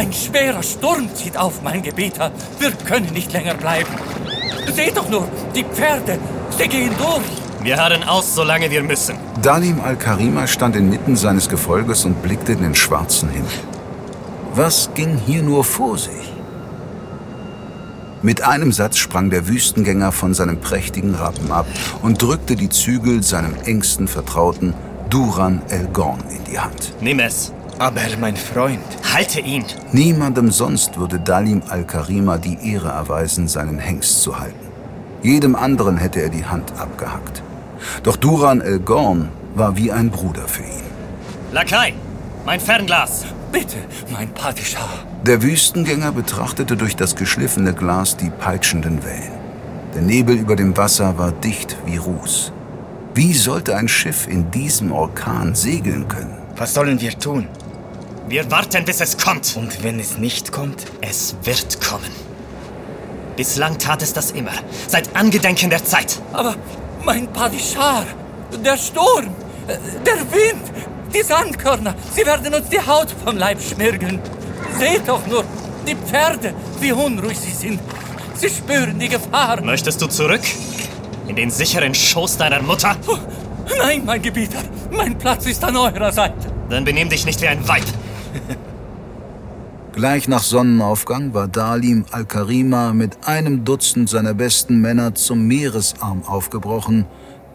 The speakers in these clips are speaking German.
Ein schwerer Sturm zieht auf, mein Gebieter. Wir können nicht länger bleiben. Seht doch nur, die Pferde, sie gehen durch. Wir harren aus, solange wir müssen. Dalim al-Karima stand inmitten seines Gefolges und blickte in den schwarzen Himmel. Was ging hier nur vor sich? Mit einem Satz sprang der Wüstengänger von seinem prächtigen Rappen ab und drückte die Zügel seinem engsten Vertrauten Duran El Gorn in die Hand. Nimm es. Aber mein Freund. Halte ihn. Niemandem sonst würde Dalim al-Karima die Ehre erweisen, seinen Hengst zu halten. Jedem anderen hätte er die Hand abgehackt. Doch Duran El Gorn war wie ein Bruder für ihn. Lakai, mein Fernglas. Bitte, mein Padishah. Der Wüstengänger betrachtete durch das geschliffene Glas die peitschenden Wellen. Der Nebel über dem Wasser war dicht wie Ruß. Wie sollte ein Schiff in diesem Orkan segeln können? Was sollen wir tun? Wir warten, bis es kommt. Und wenn es nicht kommt? Es wird kommen. Bislang tat es das immer. Seit Angedenken der Zeit. Aber mein Padishah, der Sturm, der Wind, die Sandkörner, sie werden uns die Haut vom Leib schmirgeln. Seht doch nur, die Pferde, wie unruhig sie sind. Sie spüren die Gefahr. Möchtest du zurück? In den sicheren Schoß deiner Mutter? Oh, nein, mein Gebieter. Mein Platz ist an eurer Seite. Dann benimm dich nicht wie ein Weib. Gleich nach Sonnenaufgang war Dalim al-Karima mit einem Dutzend seiner besten Männer zum Meeresarm aufgebrochen,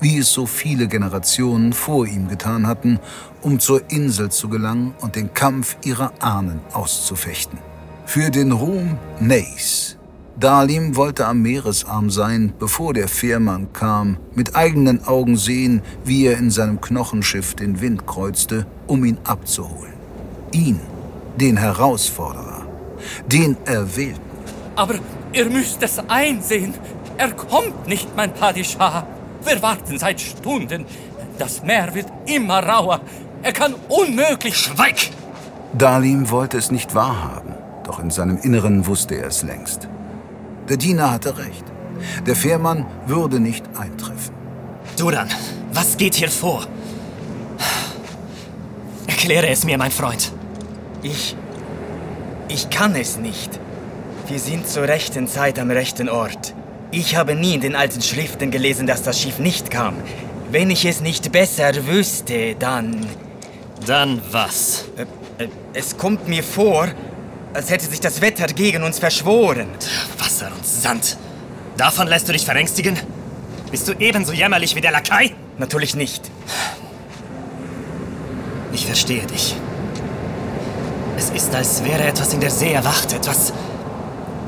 wie es so viele Generationen vor ihm getan hatten, um zur Insel zu gelangen und den Kampf ihrer Ahnen auszufechten. Für den Ruhm Neys. Dalim wollte am Meeresarm sein, bevor der Fährmann kam, mit eigenen Augen sehen, wie er in seinem Knochenschiff den Wind kreuzte, um ihn abzuholen. Ihn, den Herausforderer, den Erwählten. Aber ihr müsst es einsehen, er kommt nicht, mein Padishah. Wir warten seit Stunden. Das Meer wird immer rauer. Er kann unmöglich... Schweig! Dalim wollte es nicht wahrhaben, doch in seinem Inneren wusste er es längst. Der Diener hatte recht. Der Fährmann würde nicht eintreffen. Duran, was geht hier vor? Erkläre es mir, mein Freund. Ich. Ich kann es nicht. Wir sind zur rechten Zeit am rechten Ort. Ich habe nie in den alten Schriften gelesen, dass das Schiff nicht kam. Wenn ich es nicht besser wüsste, dann. Dann was? Äh, äh, es kommt mir vor, als hätte sich das Wetter gegen uns verschworen. Wasser und Sand. Davon lässt du dich verängstigen? Bist du ebenso jämmerlich wie der Lakai? Natürlich nicht. Ich verstehe dich. Es ist, als wäre etwas in der See erwacht, etwas.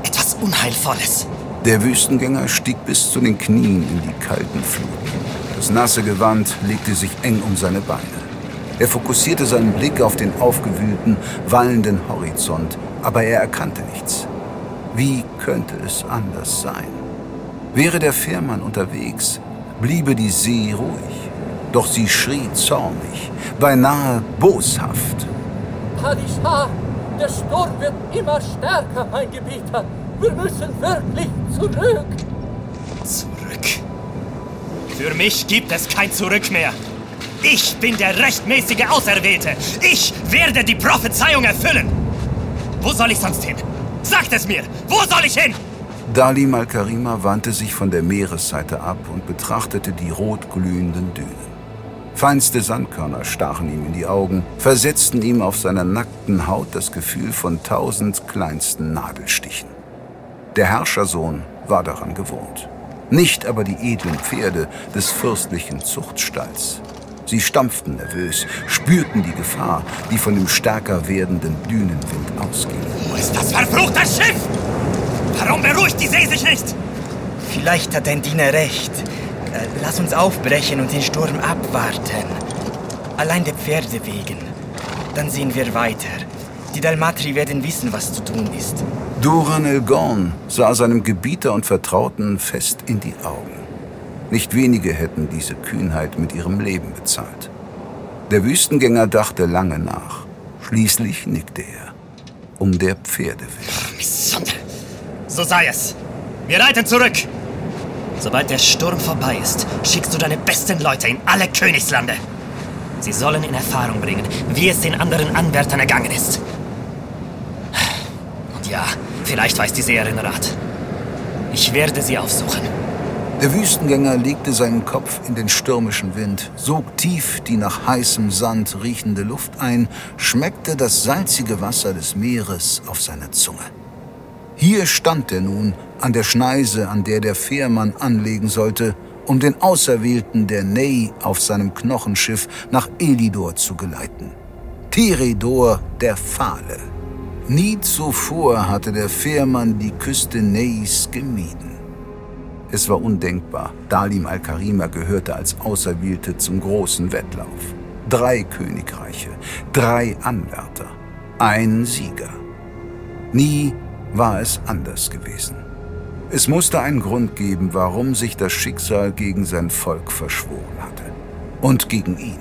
etwas Unheilvolles. Der Wüstengänger stieg bis zu den Knien in die kalten Fluten. Das nasse Gewand legte sich eng um seine Beine. Er fokussierte seinen Blick auf den aufgewühlten, wallenden Horizont, aber er erkannte nichts. Wie könnte es anders sein? Wäre der Fährmann unterwegs, bliebe die See ruhig. Doch sie schrie zornig, beinahe boshaft. Padishah, der Sturm wird immer stärker, mein Gebieter. Wir müssen wirklich zurück. Zurück? Für mich gibt es kein Zurück mehr. Ich bin der rechtmäßige Auserwählte. Ich werde die Prophezeiung erfüllen. Wo soll ich sonst hin? Sagt es mir! Wo soll ich hin? Dalim al-Karima wandte sich von der Meeresseite ab und betrachtete die rot glühenden Dünen. Feinste Sandkörner stachen ihm in die Augen, versetzten ihm auf seiner nackten Haut das Gefühl von tausend kleinsten Nadelstichen. Der Herrschersohn war daran gewohnt. Nicht aber die edlen Pferde des fürstlichen Zuchtstalls. Sie stampften nervös, spürten die Gefahr, die von dem stärker werdenden Dünenwind ausging. Wo ist das verfluchte Schiff? Warum beruhigt die See sich nicht? Vielleicht hat dein Diener recht. Äh, lass uns aufbrechen und den Sturm abwarten. Allein der Pferde wegen. Dann sehen wir weiter. Die Dalmatri werden wissen, was zu tun ist. Duran El Gorn sah seinem Gebieter und Vertrauten fest in die Augen. Nicht wenige hätten diese Kühnheit mit ihrem Leben bezahlt. Der Wüstengänger dachte lange nach. Schließlich nickte er. Um der Pferde willen. So sei es. Wir reiten zurück. Sobald der Sturm vorbei ist, schickst du deine besten Leute in alle Königslande. Sie sollen in Erfahrung bringen, wie es den anderen Anwärtern ergangen ist. ja, vielleicht weiß die Seherin Rat. Ich werde sie aufsuchen. Der Wüstengänger legte seinen Kopf in den stürmischen Wind, sog tief die nach heißem Sand riechende Luft ein, schmeckte das salzige Wasser des Meeres auf seiner Zunge. Hier stand er nun an der Schneise, an der der Fährmann anlegen sollte, um den Auserwählten der Ney auf seinem Knochenschiff nach Elidor zu geleiten. Teredor der Fahle. Nie zuvor hatte der Fährmann die Küste Neys gemieden. Es war undenkbar. Dalim al-Karima gehörte als Auserwählte zum großen Wettlauf. Drei Königreiche, drei Anwärter, ein Sieger. Nie war es anders gewesen. Es musste einen Grund geben, warum sich das Schicksal gegen sein Volk verschworen hatte. Und gegen ihn.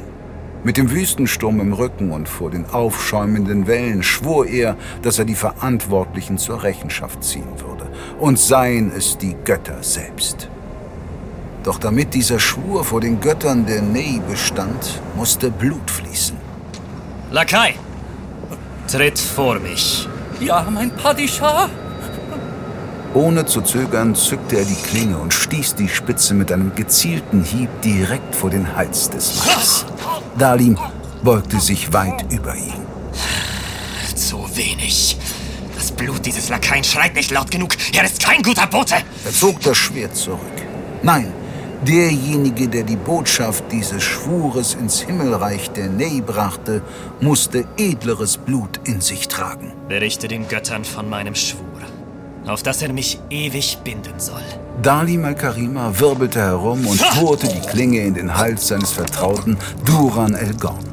Mit dem Wüstensturm im Rücken und vor den aufschäumenden Wellen schwor er, dass er die Verantwortlichen zur Rechenschaft ziehen würde. Und seien es die Götter selbst. Doch damit dieser Schwur vor den Göttern der Ney bestand, musste Blut fließen. Lakai, tritt vor mich. Ja, mein Padishah. Ohne zu zögern zückte er die Klinge und stieß die Spitze mit einem gezielten Hieb direkt vor den Hals des Mannes. Dalim beugte sich weit über ihn. Zu wenig. Das Blut dieses Lakaien schreit nicht laut genug. Er ist kein guter Bote. Er zog das Schwert zurück. Nein, derjenige, der die Botschaft dieses Schwures ins Himmelreich der Ney brachte, musste edleres Blut in sich tragen. Berichte den Göttern von meinem Schwur, auf dass er mich ewig binden soll. Dalim al-Karima wirbelte herum und bohrte die Klinge in den Hals seines Vertrauten Duran el-Gorn.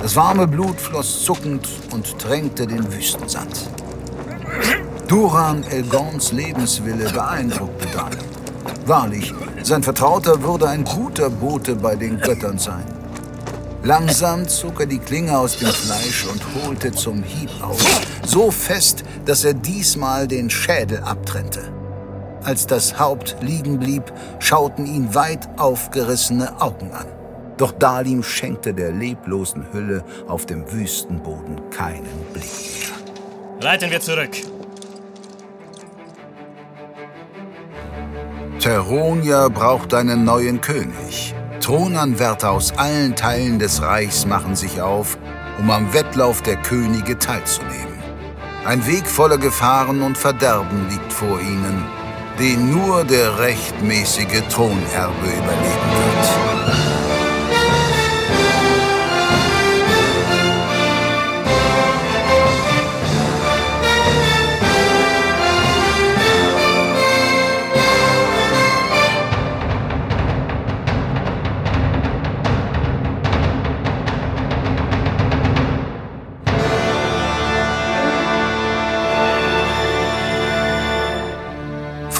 Das warme Blut floss zuckend und tränkte den Wüstensand. Duran el-Gorns Lebenswille beeindruckte Dalim. Wahrlich, sein Vertrauter würde ein guter Bote bei den Göttern sein. Langsam zog er die Klinge aus dem Fleisch und holte zum Hieb aus, so fest, dass er diesmal den Schädel abtrennte. Als das Haupt liegen blieb, schauten ihn weit aufgerissene Augen an. Doch Dalim schenkte der leblosen Hülle auf dem Wüstenboden keinen Blick mehr. Reiten wir zurück. Teronia braucht einen neuen König. Thronanwärter aus allen Teilen des Reichs machen sich auf, um am Wettlauf der Könige teilzunehmen. Ein Weg voller Gefahren und Verderben liegt vor ihnen, den nur der rechtmäßige Thronerbe überleben wird.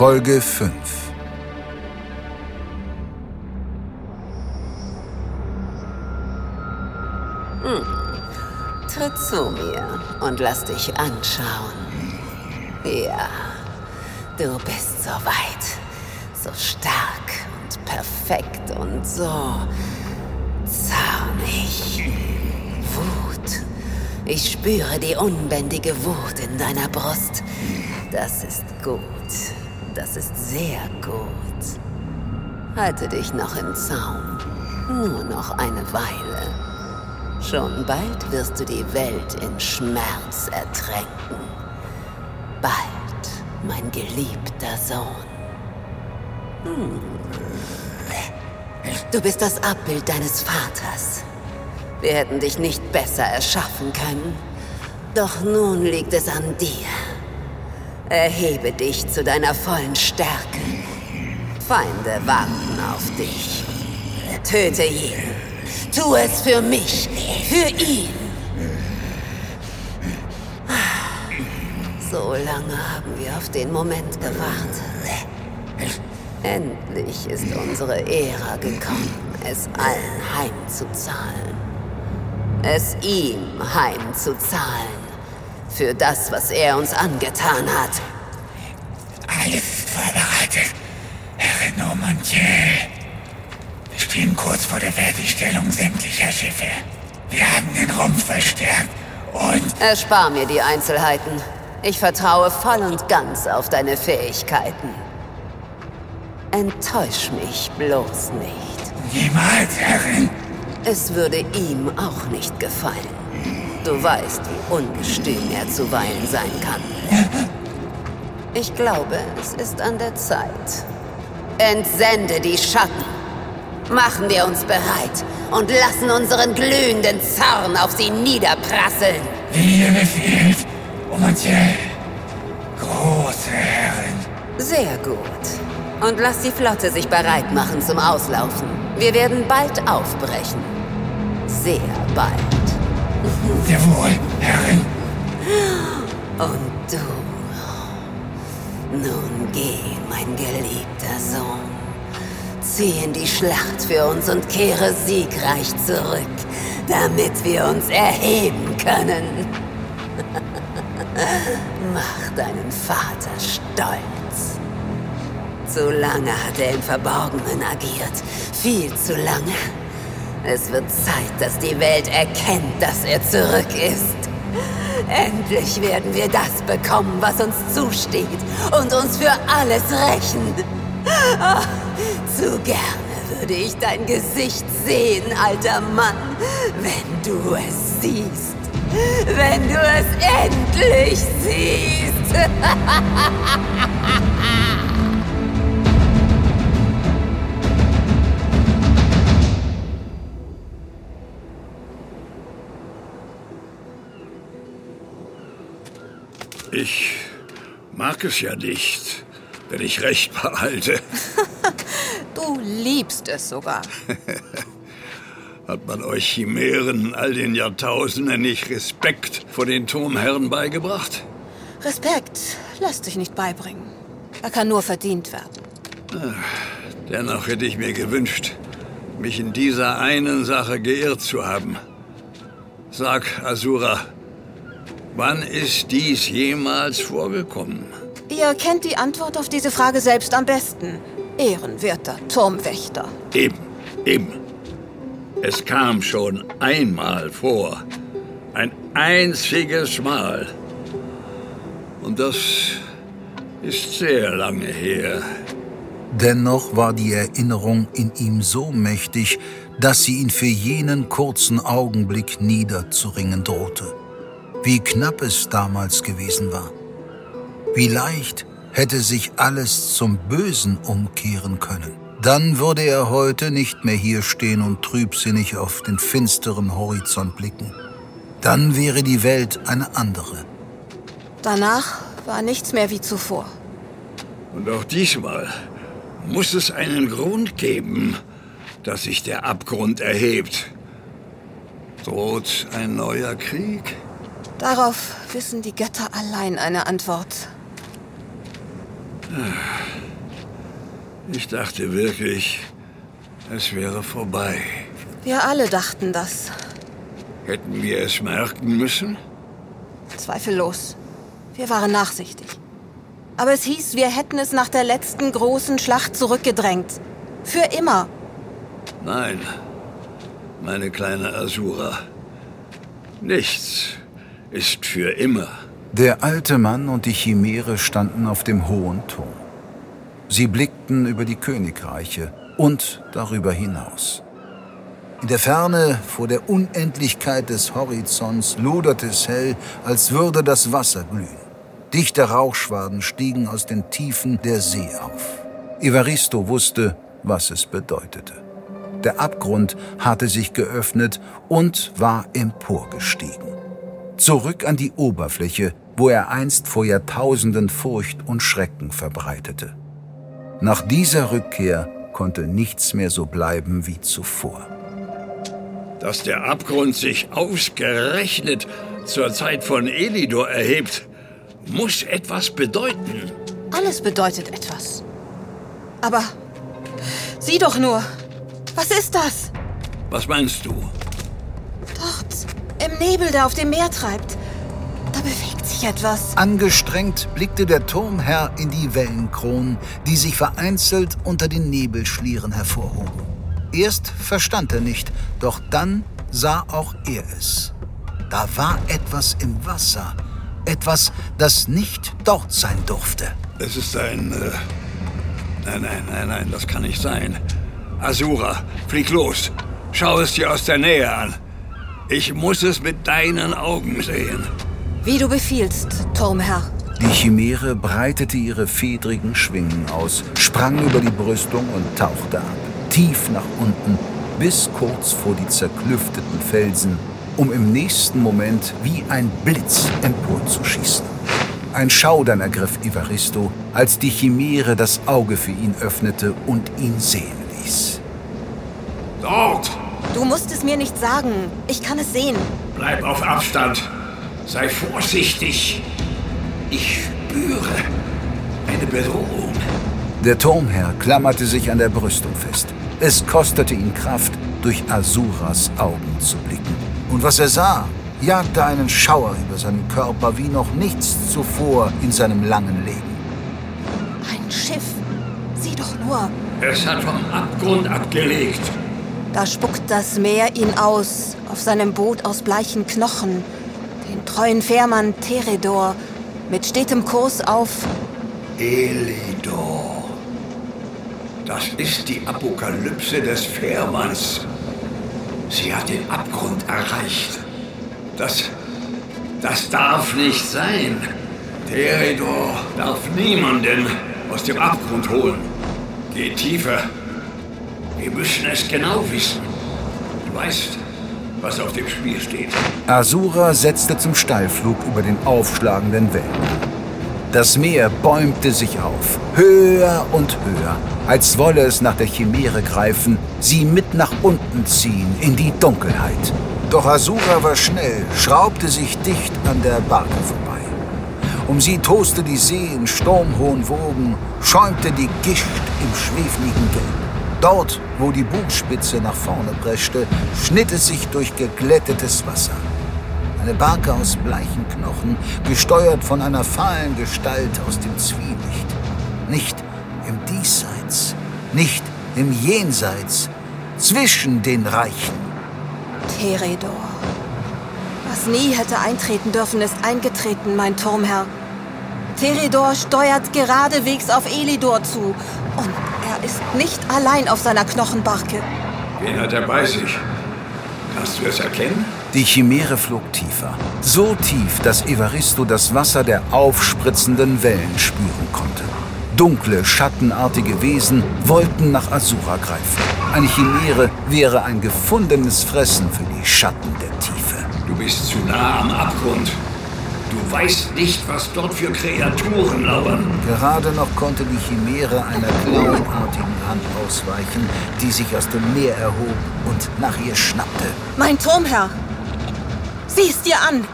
Folge 5 Tritt zu mir und lass dich anschauen. Ja, du bist so weit, so stark und perfekt und so zornig. Wut. Ich spüre die unbändige Wut in deiner Brust. Das ist gut. Das ist sehr gut. Halte dich noch im Zaum. Nur noch eine Weile. Schon bald wirst du die Welt in Schmerz ertränken. Bald, mein geliebter Sohn. Hm. Du bist das Abbild deines Vaters. Wir hätten dich nicht besser erschaffen können. Doch nun liegt es an dir. Erhebe dich zu deiner vollen Stärke. Feinde warten auf dich. Töte jeden. Tu es für mich, für ihn. So lange haben wir auf den Moment gewartet. Endlich ist unsere Ära gekommen, es allen heimzuzahlen. Es ihm heimzuzahlen. Für das, was er uns angetan hat. Alles ist vorbereitet, Herr Normandier. Wir stehen kurz vor der Fertigstellung sämtlicher Schiffe. Wir haben den Rumpf verstärkt und... Erspar mir die Einzelheiten. Ich vertraue voll und ganz auf deine Fähigkeiten. Enttäusch mich bloß nicht. Niemals, Herrin. Es würde ihm auch nicht gefallen. Du weißt, wie ungestüm er zuweilen sein kann. Ich glaube, es ist an der Zeit. Entsende die Schatten. Machen wir uns bereit und lassen unseren glühenden Zorn auf sie niederprasseln. Wie ihr befiehlt, Omantiel. Große Herrin. Sehr gut. Und lass die Flotte sich bereit machen zum Auslaufen. Wir werden bald aufbrechen. Sehr bald. Sehr wohl, Herrin. Und du. Nun geh, mein geliebter Sohn. Zieh in die Schlacht für uns und kehre siegreich zurück, damit wir uns erheben können. Mach deinen Vater stolz. Zu lange hat er im Verborgenen agiert. Viel zu lange. Es wird Zeit, dass die Welt erkennt, dass er zurück ist. Endlich werden wir das bekommen, was uns zusteht und uns für alles rächen. Ach, zu gerne würde ich dein Gesicht sehen, alter Mann, wenn du es siehst. Wenn du es endlich siehst. Ich mag es ja nicht, wenn ich Recht behalte. Du liebst es sogar. Hat man euch Chimären in all den Jahrtausenden nicht Respekt vor den Turmherren beigebracht? Respekt lässt sich nicht beibringen. Er kann nur verdient werden. Dennoch hätte ich mir gewünscht, mich in dieser einen Sache geirrt zu haben. Sag, Asura, wann ist dies jemals vorgekommen? Ihr kennt die Antwort auf diese Frage selbst am besten. Ehrenwerter Turmwächter. Eben, eben. Es kam schon einmal vor. Ein einziges Mal. Und das ist sehr lange her. Dennoch war die Erinnerung in ihm so mächtig, dass sie ihn für jenen kurzen Augenblick niederzuringen drohte. Wie knapp es damals gewesen war. Wie leicht hätte sich alles zum Bösen umkehren können. Dann würde er heute nicht mehr hier stehen und trübsinnig auf den finsteren Horizont blicken. Dann wäre die Welt eine andere. Danach war nichts mehr wie zuvor. Und auch diesmal muss es einen Grund geben, dass sich der Abgrund erhebt. Droht ein neuer Krieg? Darauf wissen die Götter allein eine Antwort. Ich dachte wirklich, es wäre vorbei. Wir alle dachten das. Hätten wir es merken müssen? Zweifellos. Wir waren nachsichtig. Aber es hieß, wir hätten es nach der letzten großen Schlacht zurückgedrängt. Für immer. Nein, meine kleine Asura. Nichts ist für immer. Der alte Mann und die Chimäre standen auf dem hohen Turm. Sie blickten über die Königreiche und darüber hinaus. In der Ferne, vor der Unendlichkeit des Horizonts, loderte es hell, als würde das Wasser glühen. Dichte Rauchschwaden stiegen aus den Tiefen der See auf. Evaristo wusste, was es bedeutete. Der Abgrund hatte sich geöffnet und war emporgestiegen. Zurück an die Oberfläche, wo er einst vor Jahrtausenden Furcht und Schrecken verbreitete. Nach dieser Rückkehr konnte nichts mehr so bleiben wie zuvor. Dass der Abgrund sich ausgerechnet zur Zeit von Elidor erhebt, muss etwas bedeuten. Alles bedeutet etwas. Aber sieh doch nur. Was ist das? Was meinst du? Dort, im Nebel, der auf dem Meer treibt. Da bewegt sich etwas. Angestrengt blickte der Turmherr in die Wellenkronen, die sich vereinzelt unter den Nebelschlieren hervorhoben. Erst verstand er nicht, doch dann sah auch er es. Da war etwas im Wasser, Etwas, das nicht dort sein durfte. Es ist ein... Äh, nein, nein, nein, nein, das kann nicht sein. Asura, flieg los. Schau es dir aus der Nähe an. Ich muss es mit deinen Augen sehen. Wie du befiehlst, Turmherr. Die Chimäre breitete ihre fedrigen Schwingen aus, sprang über die Brüstung und tauchte ab, tief nach unten, bis kurz vor die zerklüfteten Felsen, um im nächsten Moment wie ein Blitz emporzuschießen. Ein Schaudern ergriff Evaristo, als die Chimäre das Auge für ihn öffnete und ihn sehen ließ. Du musst es mir nicht sagen. Ich kann es sehen. Bleib auf Abstand. Sei vorsichtig. Ich spüre eine Bedrohung. Der Turmherr klammerte sich an der Brüstung fest. Es kostete ihn Kraft, durch Asuras Augen zu blicken. Und was er sah, jagte einen Schauer über seinen Körper wie noch nichts zuvor in seinem langen Leben. Ein Schiff. Sieh doch nur. Es hat vom Abgrund abgelegt. Da spuckt das Meer ihn aus, auf seinem Boot aus bleichen Knochen. Den treuen Fährmann Teredor mit stetem Kurs auf Elidor. Das ist die Apokalypse des Fährmanns. Sie hat den Abgrund erreicht. Das. Das darf nicht sein. Teredor darf niemanden aus dem Abgrund holen. Geh tiefer. Wir müssen es genau wissen. Du weißt, was auf dem Spiel steht. Asura setzte zum Steilflug über den aufschlagenden Wellen. Das Meer bäumte sich auf, höher und höher, als wolle es nach der Chimäre greifen, sie mit nach unten ziehen in die Dunkelheit. Doch Asura war schnell, schraubte sich dicht an der Barke vorbei. Um sie toste die See in sturmhohen Wogen, schäumte die Gischt im schwefligen Gelb. Dort, wo die Bugspitze nach vorne preschte, schnitt es sich durch geglättetes Wasser. Eine Barke aus bleichen Knochen, gesteuert von einer fahlen Gestalt aus dem Zwielicht. Nicht im Diesseits, nicht im Jenseits, zwischen den Reichen. Teredor. Was nie hätte eintreten dürfen, ist eingetreten, mein Turmherr. Teredor steuert geradewegs auf Elidor zu. Nicht allein auf seiner Knochenbarke. Wen hat er bei sich? Kannst du es erkennen? Die Chimäre flog tiefer. So tief, dass Evaristo das Wasser der aufspritzenden Wellen spüren konnte. Dunkle, schattenartige Wesen wollten nach Asura greifen. Eine Chimäre wäre ein gefundenes Fressen für die Schatten der Tiefe. Du bist zu nah am Abgrund. Du weißt nicht, was dort für Kreaturen lauern. Gerade noch konnte die Chimäre einer klauenartigen Hand ausweichen, die sich aus dem Meer erhob und nach ihr schnappte. Mein Turmherr! Sieh es dir an!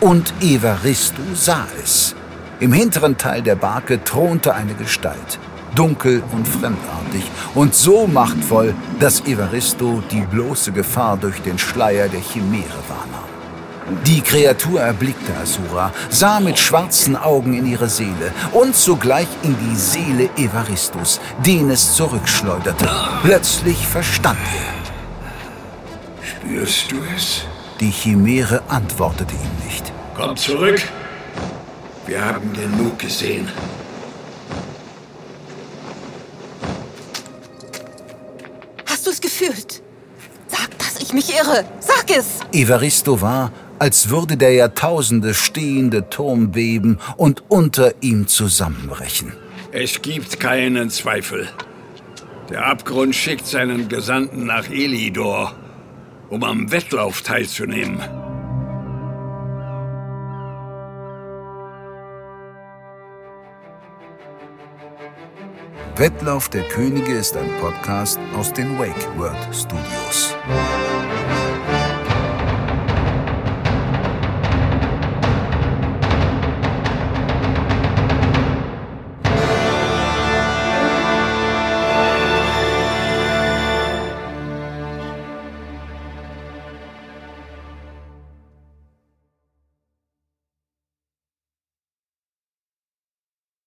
Und Evaristo sah es. Im hinteren Teil der Barke thronte eine Gestalt, dunkel und fremdartig und so machtvoll, dass Evaristo die bloße Gefahr durch den Schleier der Chimäre wahrnahm. Die Kreatur erblickte Asura, sah mit schwarzen Augen in ihre Seele und sogleich in die Seele Evaristos, den es zurückschleuderte. Plötzlich verstand er. Spürst du es? Die Chimäre antwortete ihm nicht. Komm zurück. Wir haben genug gesehen. Hast du es gefühlt? Sag, dass ich mich irre. Sag es! Evaristo war, als würde der Jahrtausende stehende Turm beben und unter ihm zusammenbrechen. Es gibt keinen Zweifel. Der Abgrund schickt seinen Gesandten nach Elidor, um am Wettlauf teilzunehmen. Wettlauf der Könige ist ein Podcast aus den Wake World Studios.